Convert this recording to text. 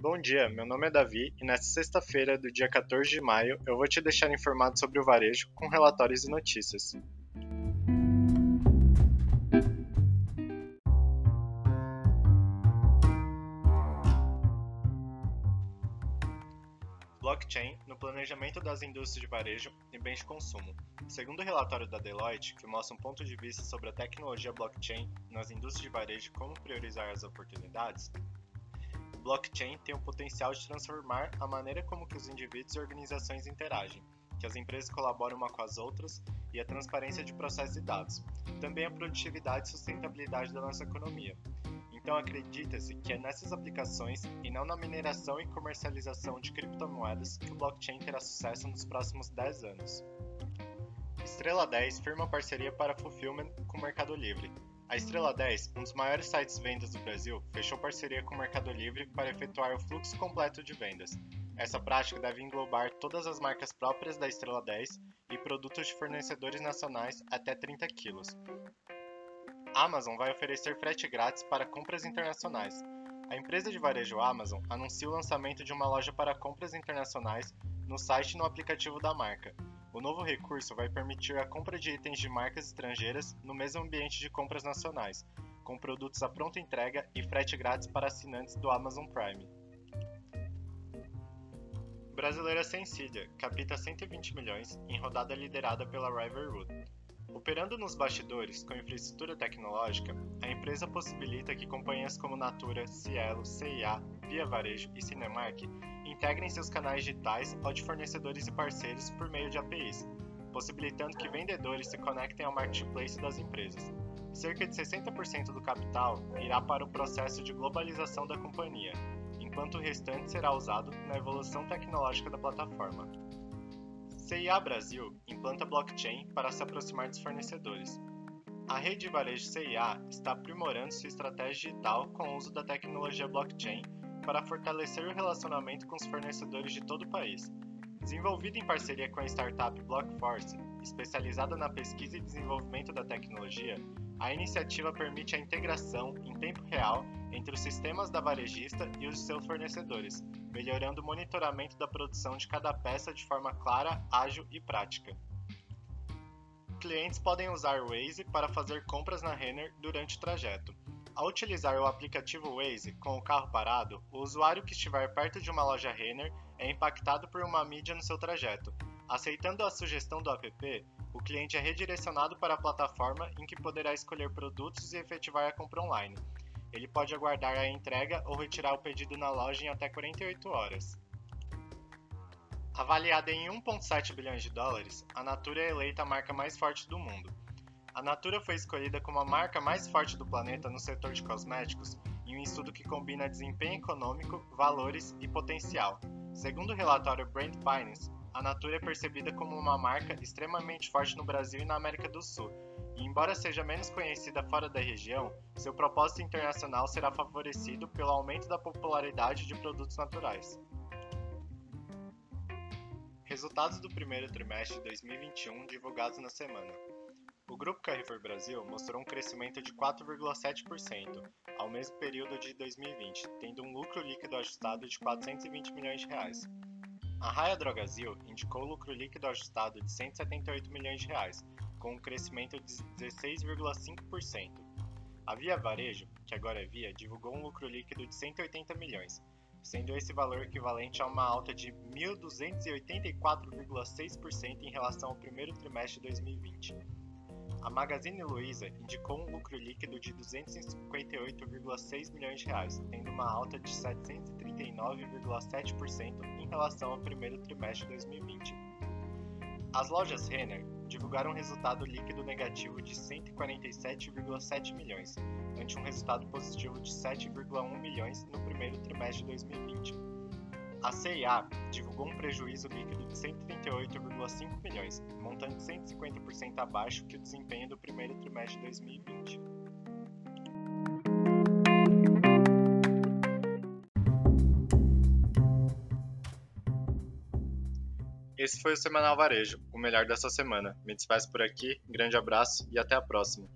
Bom dia, meu nome é Davi e nesta sexta-feira do dia 14 de maio eu vou te deixar informado sobre o varejo com relatórios e notícias. Blockchain no planejamento das indústrias de varejo e bens de consumo. Segundo o relatório da Deloitte, que mostra um ponto de vista sobre a tecnologia blockchain nas indústrias de varejo e como priorizar as oportunidades, blockchain tem o potencial de transformar a maneira como que os indivíduos e organizações interagem, que as empresas colaboram uma com as outras e a transparência de processos e dados. Também a produtividade e sustentabilidade da nossa economia. Então acredita-se que é nessas aplicações e não na mineração e comercialização de criptomoedas que o blockchain terá sucesso nos próximos 10 anos. Estrela 10 firma parceria para fulfillment com o Mercado Livre, a Estrela 10, um dos maiores sites de vendas do Brasil, fechou parceria com o Mercado Livre para efetuar o fluxo completo de vendas. Essa prática deve englobar todas as marcas próprias da Estrela 10 e produtos de fornecedores nacionais até 30 kg. A Amazon vai oferecer frete grátis para compras internacionais. A empresa de varejo Amazon anuncia o lançamento de uma loja para compras internacionais no site e no aplicativo da marca. O novo recurso vai permitir a compra de itens de marcas estrangeiras no mesmo ambiente de compras nacionais, com produtos à pronta entrega e frete grátis para assinantes do Amazon Prime. Brasileira Sensidia capta 120 milhões em rodada liderada pela Riverwood. Operando nos bastidores com infraestrutura tecnológica, a empresa possibilita que companhias como Natura, Cielo, CIA, Via Varejo e Cinemark integrem seus canais digitais ao de fornecedores e parceiros por meio de APIs, possibilitando que vendedores se conectem ao marketplace das empresas. Cerca de 60% do capital irá para o processo de globalização da companhia, enquanto o restante será usado na evolução tecnológica da plataforma. CIA Brasil implanta blockchain para se aproximar dos fornecedores. A rede de varejo CIA está aprimorando sua estratégia digital com o uso da tecnologia blockchain para fortalecer o relacionamento com os fornecedores de todo o país. Desenvolvida em parceria com a startup Blockforce, especializada na pesquisa e desenvolvimento da tecnologia, a iniciativa permite a integração em tempo real entre os sistemas da varejista e os seus fornecedores, melhorando o monitoramento da produção de cada peça de forma clara, ágil e prática. Clientes podem usar o Waze para fazer compras na Renner durante o trajeto. Ao utilizar o aplicativo Waze com o carro parado, o usuário que estiver perto de uma loja Renner é impactado por uma mídia no seu trajeto. Aceitando a sugestão do app, o cliente é redirecionado para a plataforma em que poderá escolher produtos e efetivar a compra online. Ele pode aguardar a entrega ou retirar o pedido na loja em até 48 horas. Avaliada em 1,7 bilhões de dólares, a Natura é eleita a marca mais forte do mundo. A Natura foi escolhida como a marca mais forte do planeta no setor de cosméticos em um estudo que combina desempenho econômico, valores e potencial. Segundo o relatório Brand Finance, a Natura é percebida como uma marca extremamente forte no Brasil e na América do Sul, e embora seja menos conhecida fora da região, seu propósito internacional será favorecido pelo aumento da popularidade de produtos naturais. Resultados do primeiro trimestre de 2021 divulgados na semana. O Grupo Carrefour Brasil mostrou um crescimento de 4,7% ao mesmo período de 2020, tendo um lucro líquido ajustado de 420 milhões de reais. A Raia Drogasil indicou lucro líquido ajustado de 178 milhões de reais, com um crescimento de 16,5%. A Via Varejo, que agora é Via, divulgou um lucro líquido de 180 milhões, sendo esse valor equivalente a uma alta de 1.284,6% em relação ao primeiro trimestre de 2020. A Magazine Luiza indicou um lucro líquido de 258,6 milhões de reais, tendo uma alta de 739,7% em relação ao primeiro trimestre de 2020. As lojas Renner divulgaram um resultado líquido negativo de 147,7 milhões, ante um resultado positivo de 7,1 milhões no primeiro trimestre de 2020. A CIA divulgou um prejuízo líquido de 138,5 milhões, montante 150% abaixo que o desempenho do primeiro trimestre de 2020. Esse foi o Semanal Varejo, o melhor dessa semana. Me despeço por aqui, grande abraço e até a próxima.